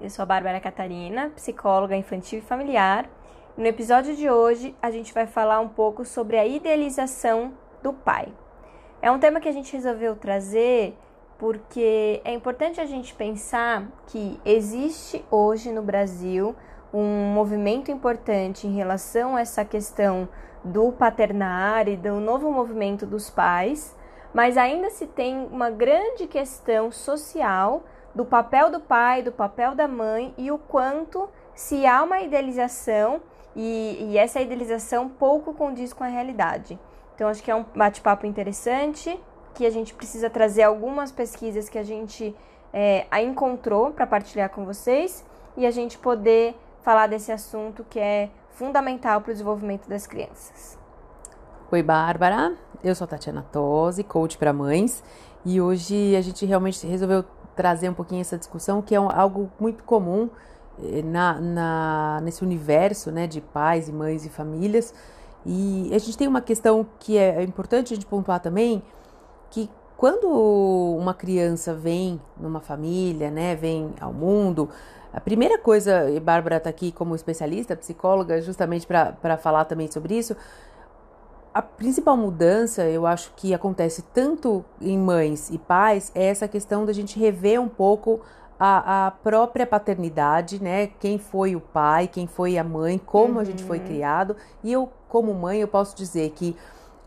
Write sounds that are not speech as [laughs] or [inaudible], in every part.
eu sou a Bárbara Catarina, psicóloga infantil e familiar. No episódio de hoje, a gente vai falar um pouco sobre a idealização do pai. É um tema que a gente resolveu trazer porque é importante a gente pensar que existe hoje no Brasil um movimento importante em relação a essa questão do paternar e do novo movimento dos pais, mas ainda se tem uma grande questão social do papel do pai, do papel da mãe e o quanto se há uma idealização e, e essa idealização pouco condiz com a realidade. Então, acho que é um bate-papo interessante, que a gente precisa trazer algumas pesquisas que a gente é, a encontrou para partilhar com vocês e a gente poder falar desse assunto que é fundamental para o desenvolvimento das crianças. Oi, Bárbara. Eu sou a Tatiana Tosi, coach para mães, e hoje a gente realmente resolveu trazer um pouquinho essa discussão que é um, algo muito comum eh, na, na, nesse universo né, de pais e mães e famílias. E a gente tem uma questão que é importante a gente pontuar também, que quando uma criança vem numa família, né, vem ao mundo, a primeira coisa, e Bárbara está aqui como especialista, psicóloga, justamente para falar também sobre isso, a principal mudança, eu acho que acontece tanto em mães e pais, é essa questão da gente rever um pouco a, a, própria paternidade, né? Quem foi o pai, quem foi a mãe, como uhum. a gente foi uhum. criado. E eu, como mãe, eu posso dizer que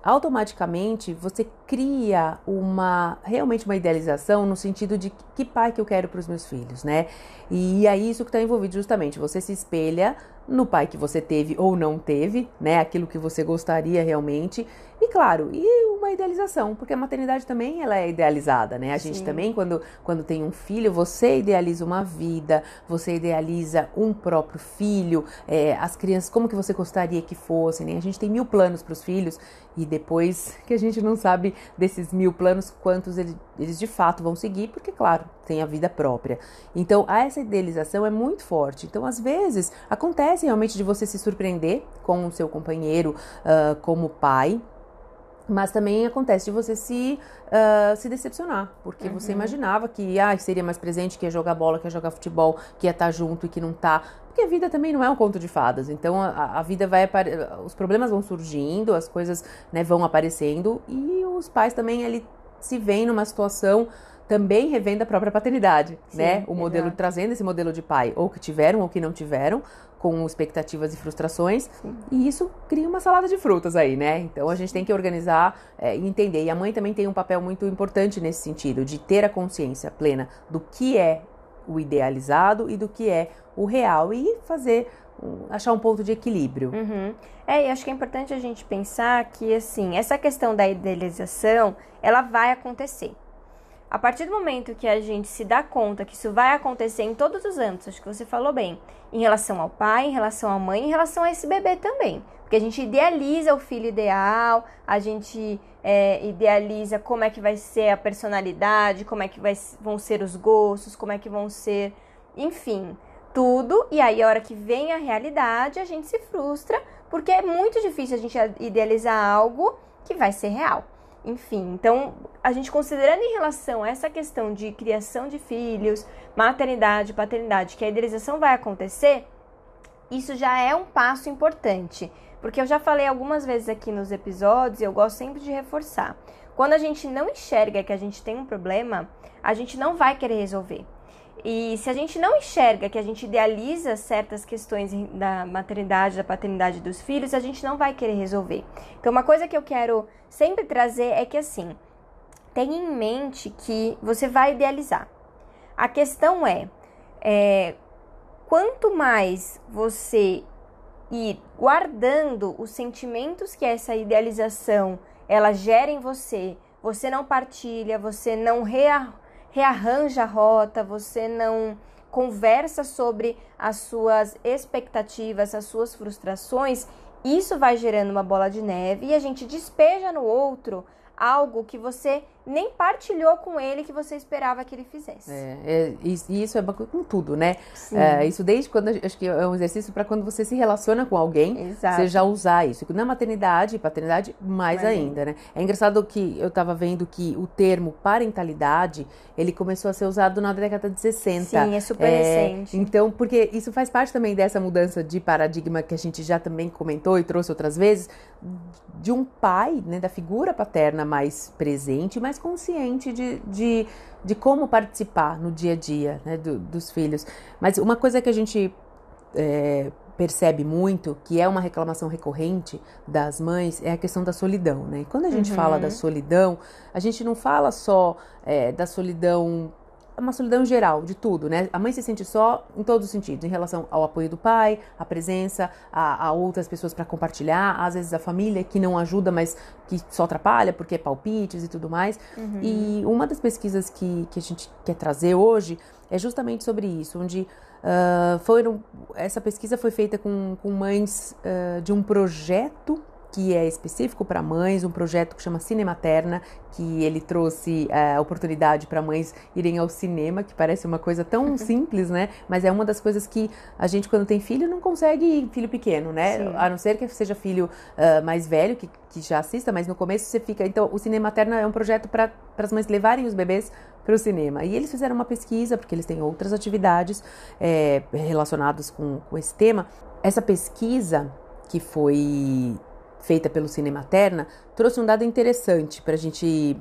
automaticamente você cria uma realmente uma idealização no sentido de que pai que eu quero para os meus filhos, né? E é isso que está envolvido justamente. Você se espelha no pai que você teve ou não teve, né? Aquilo que você gostaria realmente. E claro, e uma idealização, porque a maternidade também ela é idealizada, né? A gente Sim. também, quando, quando tem um filho, você idealiza uma vida, você idealiza um próprio filho, é, as crianças, como que você gostaria que fossem, né? A gente tem mil planos para os filhos e depois [laughs] que a gente não sabe desses mil planos quantos eles, eles de fato vão seguir, porque, claro, tem a vida própria. Então, essa idealização é muito forte. Então, às vezes, acontece realmente de você se surpreender com o seu companheiro uh, como pai, mas também acontece de você se, uh, se decepcionar, porque uhum. você imaginava que ah, seria mais presente, que ia jogar bola, que ia jogar futebol, que ia estar junto e que não está. Porque a vida também não é um conto de fadas. Então a, a vida vai os problemas vão surgindo, as coisas né, vão aparecendo e os pais também ali se veem numa situação também revendo a própria paternidade, Sim, né? O modelo exato. trazendo esse modelo de pai, ou que tiveram ou que não tiveram, com expectativas e frustrações, e isso cria uma salada de frutas aí, né? Então a gente tem que organizar é, e entender. E a mãe também tem um papel muito importante nesse sentido, de ter a consciência plena do que é o idealizado e do que é o real e fazer achar um ponto de equilíbrio. Uhum. É, e acho que é importante a gente pensar que assim essa questão da idealização ela vai acontecer. A partir do momento que a gente se dá conta que isso vai acontecer em todos os âmbitos, acho que você falou bem, em relação ao pai, em relação à mãe, em relação a esse bebê também. Porque a gente idealiza o filho ideal, a gente é, idealiza como é que vai ser a personalidade, como é que vai, vão ser os gostos, como é que vão ser, enfim, tudo. E aí, a hora que vem a realidade, a gente se frustra, porque é muito difícil a gente idealizar algo que vai ser real. Enfim, então a gente considerando em relação a essa questão de criação de filhos, maternidade, paternidade, que a idealização vai acontecer, isso já é um passo importante. Porque eu já falei algumas vezes aqui nos episódios e eu gosto sempre de reforçar. Quando a gente não enxerga que a gente tem um problema, a gente não vai querer resolver. E se a gente não enxerga que a gente idealiza certas questões da maternidade, da paternidade dos filhos, a gente não vai querer resolver. Então, uma coisa que eu quero sempre trazer é que assim, tenha em mente que você vai idealizar. A questão é, é quanto mais você ir guardando os sentimentos que essa idealização ela gera em você, você não partilha, você não rea rearranja a rota, você não conversa sobre as suas expectativas, as suas frustrações, isso vai gerando uma bola de neve e a gente despeja no outro algo que você nem partilhou com ele que você esperava que ele fizesse. É, é e isso é com tudo, né? É, isso desde quando acho que é um exercício para quando você se relaciona com alguém, Exato. você já usar isso. Na maternidade e paternidade, mais Mas ainda, né? É engraçado que eu estava vendo que o termo parentalidade ele começou a ser usado na década de 60. Sim, é super é, recente. Então, porque isso faz parte também dessa mudança de paradigma que a gente já também comentou e trouxe outras vezes, de um pai, né, da figura paterna mais presente, mais consciente de, de, de como participar no dia a dia né, do, dos filhos. Mas uma coisa que a gente é, percebe muito, que é uma reclamação recorrente das mães, é a questão da solidão. Né? E quando a gente uhum. fala da solidão, a gente não fala só é, da solidão uma solidão geral de tudo, né? A mãe se sente só em todos os sentidos, em relação ao apoio do pai, à presença, a, a outras pessoas para compartilhar, às vezes a família que não ajuda, mas que só atrapalha porque é palpites e tudo mais. Uhum. E uma das pesquisas que, que a gente quer trazer hoje é justamente sobre isso, onde uh, foram essa pesquisa foi feita com, com mães uh, de um projeto que é específico para mães, um projeto que chama Cinematerna, que ele trouxe é, a oportunidade para mães irem ao cinema, que parece uma coisa tão [laughs] simples, né? Mas é uma das coisas que a gente, quando tem filho, não consegue ir filho pequeno, né? Sim. A não ser que seja filho uh, mais velho, que, que já assista, mas no começo você fica. Então, o Cinematerna é um projeto para as mães levarem os bebês para o cinema. E eles fizeram uma pesquisa, porque eles têm outras atividades é, relacionadas com, com esse tema. Essa pesquisa que foi feita pelo Cinematerna, trouxe um dado interessante para a gente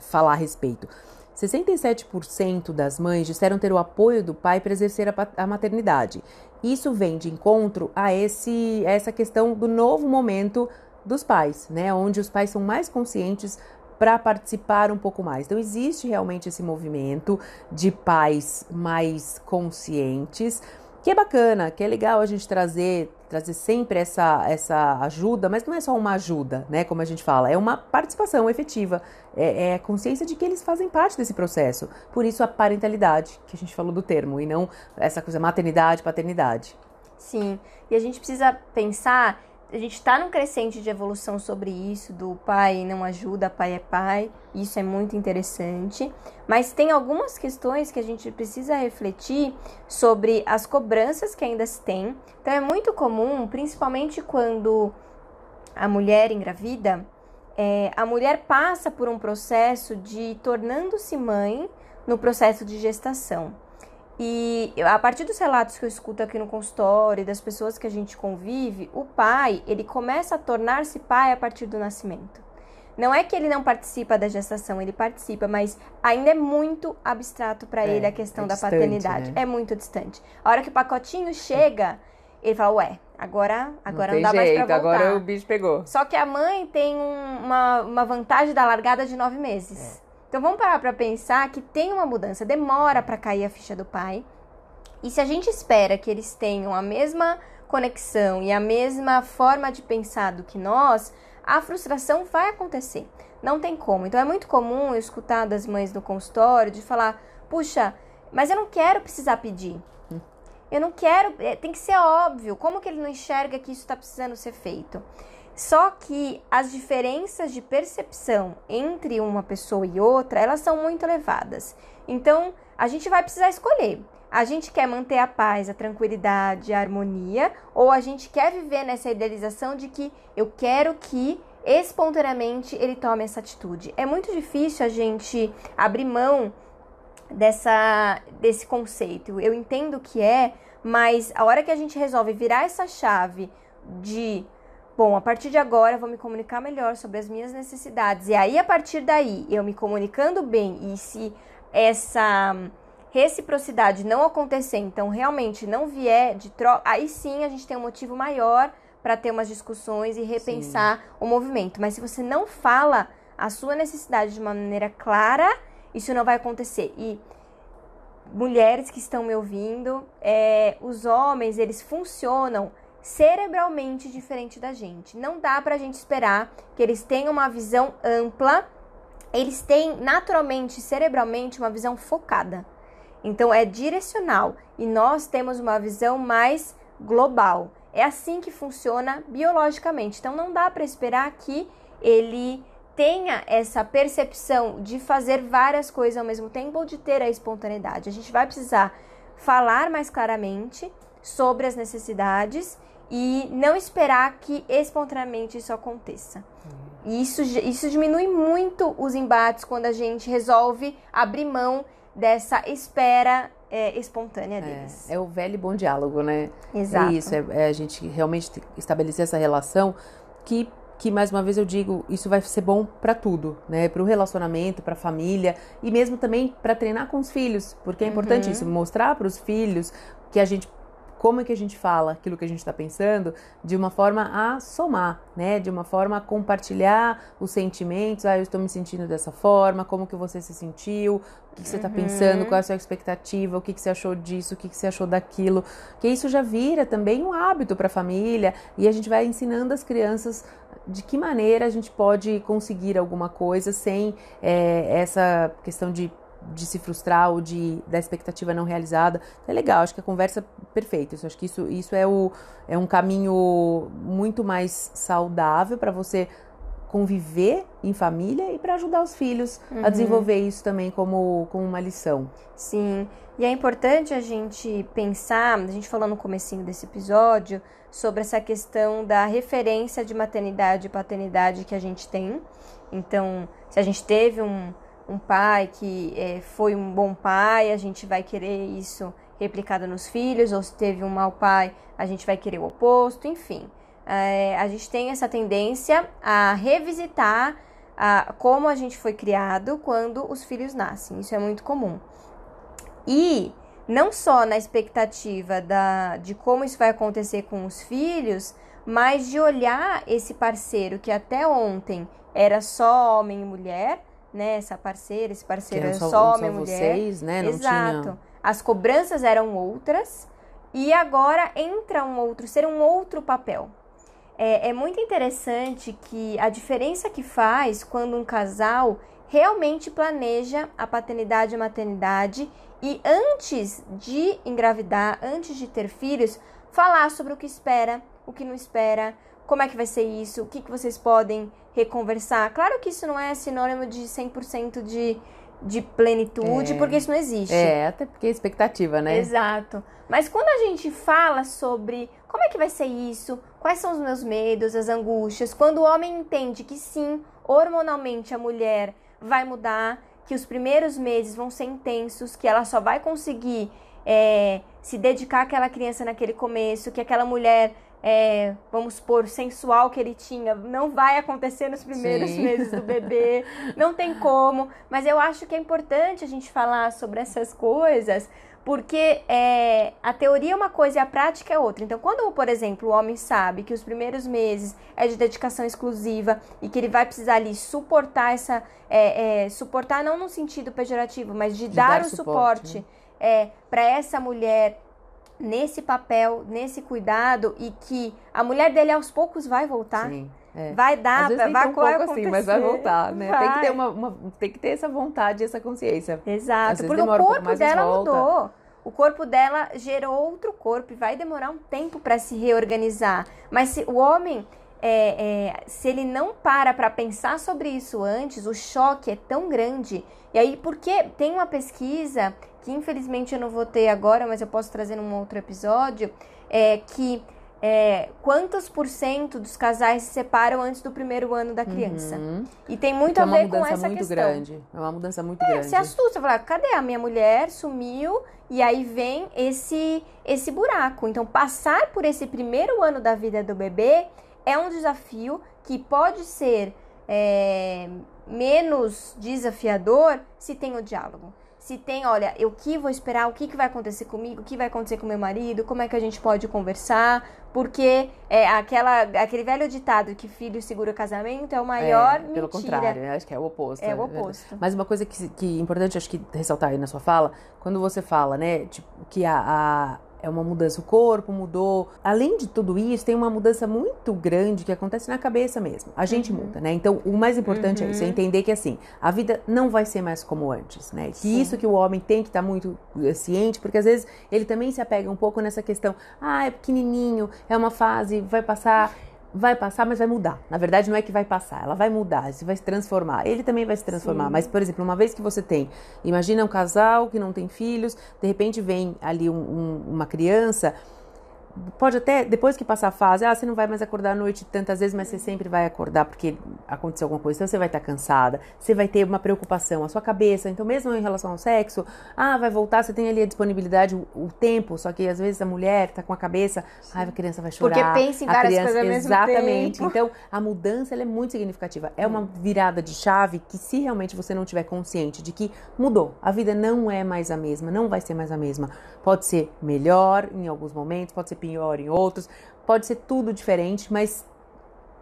falar a respeito. 67% das mães disseram ter o apoio do pai para exercer a, maternidade. Isso vem de encontro a, esse, a essa questão do novo momento dos pais, né? Onde os pais são mais conscientes para participar um pouco mais. Então, existe realmente esse movimento de pais mais conscientes que é bacana, que é legal a gente trazer, trazer sempre essa, essa ajuda, mas não é só uma ajuda, né? Como a gente fala, é uma participação efetiva, é, é consciência de que eles fazem parte desse processo. Por isso a parentalidade, que a gente falou do termo, e não essa coisa maternidade, paternidade. Sim, e a gente precisa pensar a gente está num crescente de evolução sobre isso, do pai não ajuda, pai é pai, isso é muito interessante. Mas tem algumas questões que a gente precisa refletir sobre as cobranças que ainda se tem. Então é muito comum, principalmente quando a mulher engravida, é, a mulher passa por um processo de tornando-se mãe no processo de gestação. E a partir dos relatos que eu escuto aqui no consultório, das pessoas que a gente convive, o pai, ele começa a tornar-se pai a partir do nascimento. Não é que ele não participa da gestação, ele participa, mas ainda é muito abstrato para é, ele a questão é da distante, paternidade. Né? É muito distante. A hora que o pacotinho chega, ele fala, ué, agora, agora não, não dá jeito, mais pra voltar. Agora o bicho pegou. Só que a mãe tem um, uma, uma vantagem da largada de nove meses. É. Então vamos parar para pensar que tem uma mudança, demora para cair a ficha do pai. E se a gente espera que eles tenham a mesma conexão e a mesma forma de pensar do que nós, a frustração vai acontecer. Não tem como. Então é muito comum eu escutar das mães no consultório de falar: puxa, mas eu não quero precisar pedir. Eu não quero, é, tem que ser óbvio. Como que ele não enxerga que isso está precisando ser feito? Só que as diferenças de percepção entre uma pessoa e outra, elas são muito elevadas. Então, a gente vai precisar escolher. A gente quer manter a paz, a tranquilidade, a harmonia, ou a gente quer viver nessa idealização de que eu quero que espontaneamente ele tome essa atitude. É muito difícil a gente abrir mão dessa desse conceito. Eu entendo que é, mas a hora que a gente resolve virar essa chave de Bom, a partir de agora eu vou me comunicar melhor sobre as minhas necessidades. E aí, a partir daí, eu me comunicando bem e se essa reciprocidade não acontecer, então realmente não vier de troca, aí sim a gente tem um motivo maior para ter umas discussões e repensar sim. o movimento. Mas se você não fala a sua necessidade de uma maneira clara, isso não vai acontecer. E mulheres que estão me ouvindo, é, os homens, eles funcionam cerebralmente diferente da gente. Não dá pra gente esperar que eles tenham uma visão ampla. Eles têm naturalmente, cerebralmente, uma visão focada. Então é direcional e nós temos uma visão mais global. É assim que funciona biologicamente. Então não dá para esperar que ele tenha essa percepção de fazer várias coisas ao mesmo tempo ou de ter a espontaneidade. A gente vai precisar falar mais claramente sobre as necessidades e não esperar que espontaneamente isso aconteça. E isso, isso diminui muito os embates quando a gente resolve abrir mão dessa espera é, espontânea deles. É, é, o velho e bom diálogo, né? Exato. É isso, é, é a gente realmente estabelecer essa relação que que mais uma vez eu digo, isso vai ser bom para tudo, né? Para o relacionamento, para a família e mesmo também para treinar com os filhos, porque é importante uhum. isso, mostrar para os filhos que a gente como é que a gente fala aquilo que a gente está pensando de uma forma a somar, né? De uma forma a compartilhar os sentimentos. Ah, eu estou me sentindo dessa forma. Como que você se sentiu? O que, que você está uhum. pensando? Qual é a sua expectativa? O que, que você achou disso? O que, que você achou daquilo? Que isso já vira também um hábito para a família e a gente vai ensinando as crianças de que maneira a gente pode conseguir alguma coisa sem é, essa questão de de se frustrar ou de da expectativa não realizada. É legal, acho que a conversa é perfeita. Isso, acho que isso, isso é, o, é um caminho muito mais saudável para você conviver em família e para ajudar os filhos uhum. a desenvolver isso também como, como uma lição. Sim, e é importante a gente pensar, a gente falou no comecinho desse episódio, sobre essa questão da referência de maternidade e paternidade que a gente tem. Então, se a gente teve um, um pai que é, foi um bom pai, a gente vai querer isso replicado nos filhos, ou se teve um mau pai, a gente vai querer o oposto, enfim. É, a gente tem essa tendência a revisitar a, como a gente foi criado quando os filhos nascem. Isso é muito comum. E não só na expectativa da, de como isso vai acontecer com os filhos, mas de olhar esse parceiro que até ontem era só homem e mulher né? Essa parceira, esse parceiro era só, só homem e mulher. Vocês, né? Não Exato. Tinha... As cobranças eram outras e agora entra um outro ser, um outro papel. É, é muito interessante que a diferença que faz quando um casal realmente planeja a paternidade e a maternidade e antes de engravidar, antes de ter filhos, falar sobre o que espera, o que não espera, como é que vai ser isso, o que, que vocês podem reconversar. Claro que isso não é sinônimo de 100% de, de plenitude, é. porque isso não existe. É, até porque é expectativa, né? Exato. Mas quando a gente fala sobre como é que vai ser isso, quais são os meus medos, as angústias, quando o homem entende que sim, hormonalmente a mulher vai mudar, que os primeiros meses vão ser intensos, que ela só vai conseguir é, se dedicar àquela criança naquele começo, que aquela mulher é, vamos supor, sensual que ele tinha, não vai acontecer nos primeiros Sim. meses do bebê, [laughs] não tem como. Mas eu acho que é importante a gente falar sobre essas coisas, porque é, a teoria é uma coisa e a prática é outra. Então, quando, por exemplo, o homem sabe que os primeiros meses é de dedicação exclusiva e que ele vai precisar ali suportar essa. É, é, suportar não no sentido pejorativo, mas de, de dar, dar, o suporte, suporte né? É, para essa mulher nesse papel, nesse cuidado e que a mulher dele aos poucos vai voltar. Sim. É. Vai dar, vai, vai um pouco assim, mas vai voltar, né? Vai. Tem que ter uma, uma, tem que ter essa vontade, essa consciência. Exato, porque o corpo um dela mudou. O corpo dela gerou outro corpo e vai demorar um tempo para se reorganizar. Mas se o homem, é, é, se ele não para para pensar sobre isso antes, o choque é tão grande. E aí, porque tem uma pesquisa que infelizmente eu não vou ter agora, mas eu posso trazer num outro episódio, é que é, quantos por cento dos casais se separam antes do primeiro ano da criança. Uhum. E tem muito a ver com essa muito questão. Grande. É uma mudança muito é, grande. Se assusta, fala, cadê a minha mulher? Sumiu. E aí vem esse, esse buraco. Então, passar por esse primeiro ano da vida do bebê é um desafio que pode ser é, menos desafiador se tem o diálogo se tem, olha, eu que vou esperar, o que, que vai acontecer comigo, o que vai acontecer com meu marido, como é que a gente pode conversar, porque é aquela, aquele velho ditado que filho segura casamento é o maior é, pelo mentira. contrário, acho que é o oposto. É o oposto. Mas uma coisa que, que é importante, acho que ressaltar aí na sua fala, quando você fala, né, tipo, que a, a é uma mudança. O corpo mudou. Além de tudo isso, tem uma mudança muito grande que acontece na cabeça mesmo. A gente uhum. muda, né? Então, o mais importante uhum. é isso, é uhum. entender que assim, a vida não vai ser mais como antes, né? Que isso que o homem tem que estar tá muito eh, ciente, porque às vezes ele também se apega um pouco nessa questão, ah, é pequenininho, é uma fase, vai passar vai passar, mas vai mudar. Na verdade, não é que vai passar, ela vai mudar, se vai se transformar. Ele também vai se transformar. Sim. Mas, por exemplo, uma vez que você tem, imagina um casal que não tem filhos, de repente vem ali um, um, uma criança pode até, depois que passar a fase, ah, você não vai mais acordar à noite tantas vezes, mas você sempre vai acordar porque aconteceu alguma coisa, então você vai estar cansada, você vai ter uma preocupação, a sua cabeça, então mesmo em relação ao sexo, ah, vai voltar, você tem ali a disponibilidade, o, o tempo, só que às vezes a mulher está com a cabeça, ai, a criança vai chorar. Porque pensa em várias criança, coisas ao mesmo Exatamente, tempo. então a mudança é muito significativa, é uma virada de chave que se realmente você não tiver consciente de que mudou, a vida não é mais a mesma, não vai ser mais a mesma, pode ser melhor em alguns momentos, pode ser pior em outros, pode ser tudo diferente, mas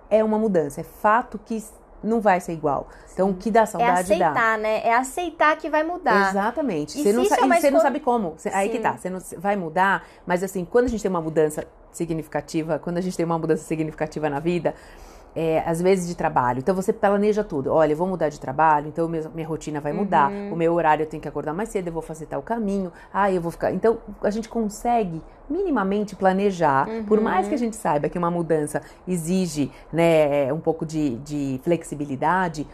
é uma mudança, é fato que não vai ser igual. Então, o que dá saudade é aceitar, dá. né? É aceitar que vai mudar. Exatamente. E você não, sa é você não sabe como. aí que tá. Você não vai mudar, mas assim, quando a gente tem uma mudança significativa, quando a gente tem uma mudança significativa na vida, é, às vezes de trabalho. Então você planeja tudo. Olha, eu vou mudar de trabalho, então minha, minha rotina vai mudar. Uhum. O meu horário eu tenho que acordar mais cedo, eu vou fazer tal caminho. Ah, eu vou ficar. Então a gente consegue minimamente planejar, uhum. por mais que a gente saiba que uma mudança exige né, um pouco de, de flexibilidade.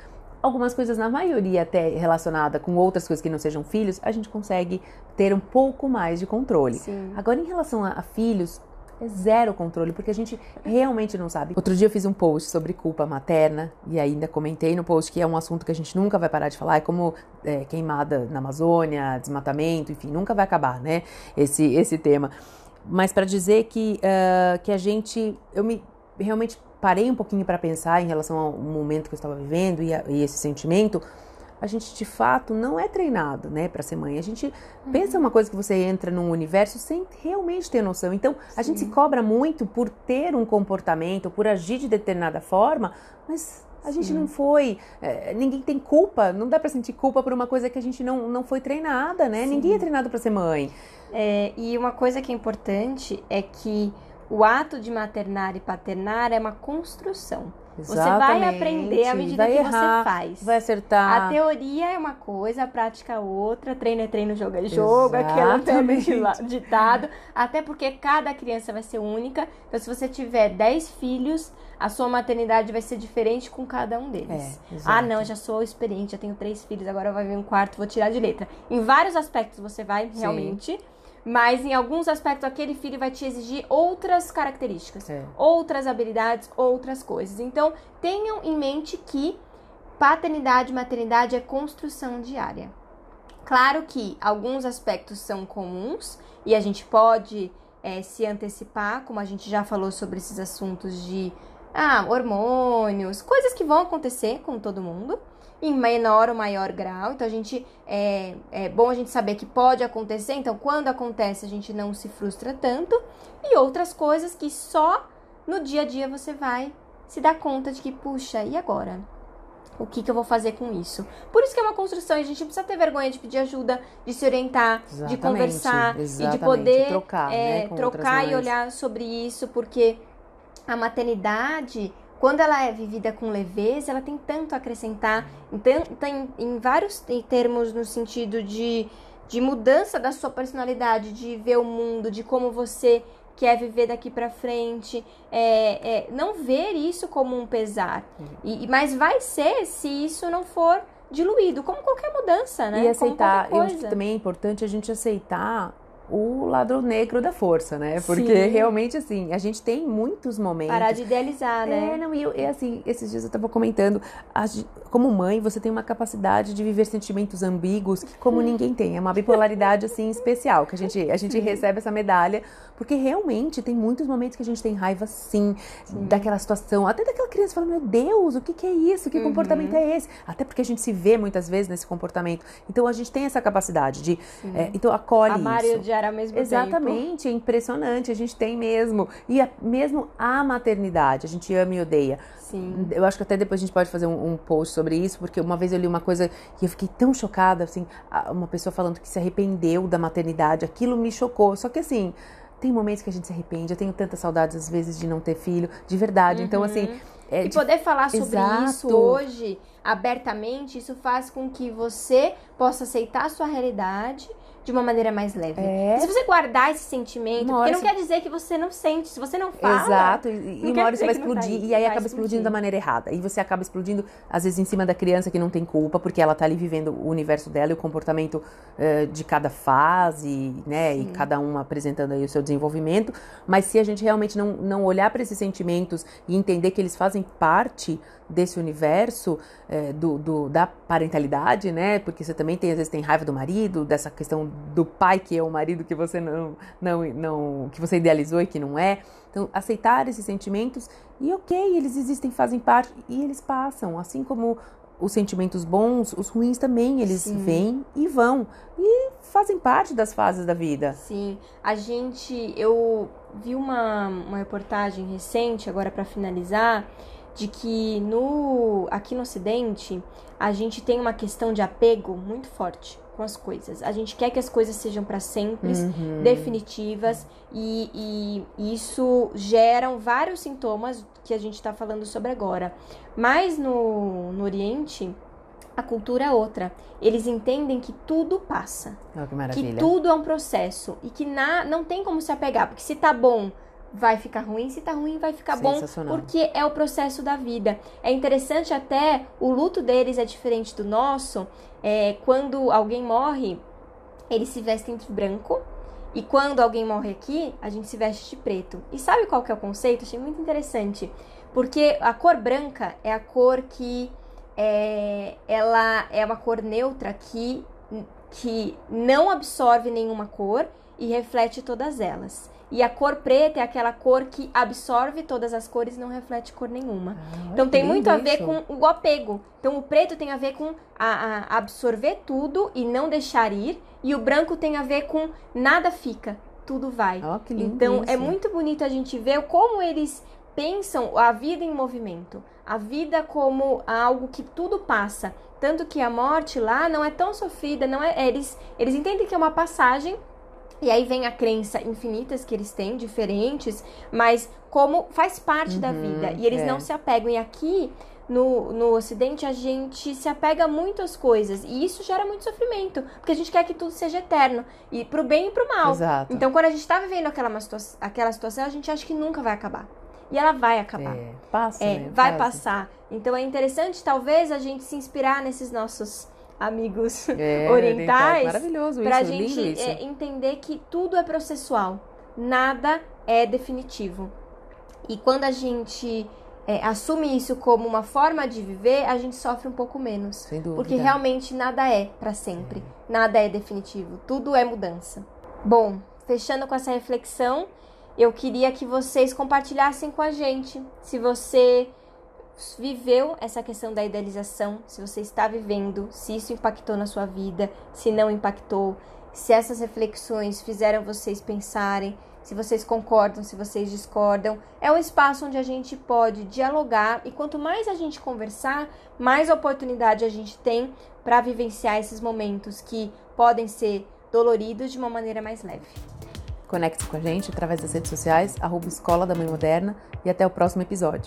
Algumas coisas, na maioria até relacionada com outras coisas que não sejam filhos, a gente consegue ter um pouco mais de controle. Sim. Agora, em relação a, a filhos, é zero controle, porque a gente realmente não sabe. Outro dia eu fiz um post sobre culpa materna, e ainda comentei no post que é um assunto que a gente nunca vai parar de falar, é como é, queimada na Amazônia, desmatamento, enfim, nunca vai acabar, né? Esse, esse tema. Mas para dizer que, uh, que a gente. Eu me realmente parei um pouquinho para pensar em relação ao momento que eu estava vivendo e, a, e esse sentimento a gente de fato não é treinado, né, para ser mãe. A gente uhum. pensa uma coisa que você entra num universo sem realmente ter noção. Então, a Sim. gente se cobra muito por ter um comportamento, por agir de determinada forma, mas a gente Sim. não foi, é, ninguém tem culpa, não dá para sentir culpa por uma coisa que a gente não, não foi treinada, né? Sim. Ninguém é treinado para ser mãe. É, e uma coisa que é importante é que o ato de maternar e paternar é uma construção. Exatamente. Você vai aprender à medida vai que errar, você faz. Vai acertar. A teoria é uma coisa, a prática é outra, treino é treino, jogo é jogo, aquela [laughs] ditado. Até porque cada criança vai ser única. Então, se você tiver 10 filhos, a sua maternidade vai ser diferente com cada um deles. É, ah, não, já sou experiente, já tenho três filhos, agora vai vir um quarto, vou tirar de letra. Em vários aspectos você vai realmente. Mas em alguns aspectos aquele filho vai te exigir outras características, é. outras habilidades, outras coisas. Então, tenham em mente que paternidade e maternidade é construção diária. Claro que alguns aspectos são comuns e a gente pode é, se antecipar, como a gente já falou sobre esses assuntos de ah, hormônios, coisas que vão acontecer com todo mundo em menor ou maior grau. Então a gente é, é bom a gente saber que pode acontecer. Então quando acontece a gente não se frustra tanto e outras coisas que só no dia a dia você vai se dar conta de que puxa e agora o que, que eu vou fazer com isso? Por isso que é uma construção, e a gente precisa ter vergonha de pedir ajuda, de se orientar, exatamente, de conversar e de poder trocar, é, né, trocar e olhar sobre isso, porque a maternidade quando ela é vivida com leveza, ela tem tanto a acrescentar, tem, em vários termos no sentido de, de mudança da sua personalidade, de ver o mundo, de como você quer viver daqui para frente, é, é, não ver isso como um pesar. E, mas vai ser se isso não for diluído, como qualquer mudança, né? E aceitar, eu acho que também é importante a gente aceitar o lado negro da força, né? Porque Sim. realmente, assim, a gente tem muitos momentos. Parar de idealizar, né? É, não, e, eu, e assim, esses dias eu tava comentando, a, como mãe, você tem uma capacidade de viver sentimentos ambíguos que como ninguém tem. É uma bipolaridade, assim, especial, que a gente, a gente recebe essa medalha, porque realmente tem muitos momentos que a gente tem raiva, sim, sim. daquela situação, até daquela criança falando, meu Deus, o que, que é isso? Que uhum. comportamento é esse? Até porque a gente se vê muitas vezes nesse comportamento. Então, a gente tem essa capacidade de... É, então, acolhe Amar isso. E odiar ao mesmo Exatamente, tempo. é impressionante, a gente tem mesmo. E a, mesmo a maternidade, a gente ama e odeia. Sim. Eu acho que até depois a gente pode fazer um, um, post sobre isso, porque uma vez eu li uma coisa que eu fiquei tão chocada, assim, uma pessoa falando que se arrependeu da maternidade, aquilo me chocou. Só que assim, Tem momentos que a gente se arrepende. Eu tenho tantas saudades, às vezes, de não ter filho, de verdade. Então, Uhum. assim. é E de- poder falar sobre Exato. isso hoje, abertamente, isso faz com que você possa aceitar a sua realidade de uma maneira mais leve. É. E se você guardar esse sentimento, porque não você- quer dizer que você não sente, se você não fala. Exato, e, e uma hora você vai tá explodir, e aí acaba explodindo da maneira errada. E você acaba explodindo, às vezes, em cima da criança que não tem culpa, porque ela tá ali vivendo o universo dela e o comportamento eh, de cada fase, né? E Sim. cada um apresentando aí o seu desenvolvimento. Mas se a gente realmente não, não olhar para esses sentimentos e entender que eles fazem parte desse universo eh, do, do- da parentalidade, né? Porque você também tem, às vezes, tem raiva do marido, dessa questão do pai que é o marido que você não, não, não que você idealizou e que não é. Então, aceitar esses sentimentos e ok, eles existem, fazem parte e eles passam. Assim como os sentimentos bons, os ruins também, eles Sim. vêm e vão. E fazem parte das fases da vida. Sim, a gente. Eu vi uma, uma reportagem recente, agora para finalizar, de que no aqui no Ocidente a gente tem uma questão de apego muito forte com as coisas. A gente quer que as coisas sejam para sempre, Uhum. definitivas, e, e- isso geram vários sintomas que a gente está falando sobre agora. Mas no, no Oriente, a cultura é outra. Eles entendem que tudo passa Olha que que tudo é um processo e que na, não tem como se apegar, porque se tá bom vai ficar ruim, se tá ruim vai ficar bom, porque é o processo da vida. É interessante até, o luto deles é diferente do nosso, é, quando alguém morre, eles se vestem de branco, e quando alguém morre aqui, a gente se veste de preto. E sabe qual que é o conceito? Achei muito interessante, porque a cor branca é a cor que é, ela é uma cor neutra que que não absorve nenhuma cor e reflete todas elas. E a cor preta é aquela cor que absorve todas as cores e não reflete cor nenhuma. Ah, Então tem muito a ver isso. com o apego. Então o preto tem a ver com a, a absorver tudo e não deixar ir, e o branco tem a ver com nada fica, tudo vai. Então é isso. muito bonito a gente ver como eles pensam a vida em movimento, a vida como algo que tudo passa. Tanto que a morte lá não é tão sofrida, não é, eles eles entendem que é uma passagem e aí vem a crença infinitas que eles têm, diferentes, mas como faz parte da Uhum, vida. E eles é. não se apegam. E aqui no, no Ocidente a gente se apega muito às coisas. E isso gera muito sofrimento. Porque a gente quer que tudo seja eterno. E pro bem e pro mal. Exato. Então, quando a gente tá vivendo aquela, situa- aquela situação, a gente acha que nunca vai acabar. E ela vai acabar. É, passa, É, né? vai Quase. passar. Então é interessante, talvez, a gente se inspirar nesses nossos amigos É, [laughs] orientais Maravilhoso pra isso, gente isso. é, entender que tudo é processual. Nada é definitivo. E quando a gente é, assume isso como uma forma de viver, a gente sofre um pouco menos. Sem dúvida. Porque realmente nada é para sempre, nada é definitivo, tudo é mudança. Bom, fechando com essa reflexão, eu queria que vocês compartilhassem com a gente se você viveu essa questão da idealização, se você está vivendo, se isso impactou na sua vida, se não impactou, se essas reflexões fizeram vocês pensarem, se vocês concordam, se vocês discordam. É um espaço onde a gente pode dialogar e quanto mais a gente conversar, mais oportunidade a gente tem para vivenciar esses momentos que podem ser doloridos de uma maneira mais leve. Conecte-se com a gente através das redes sociais, arroba Escola da Mãe Moderna e até o próximo episódio.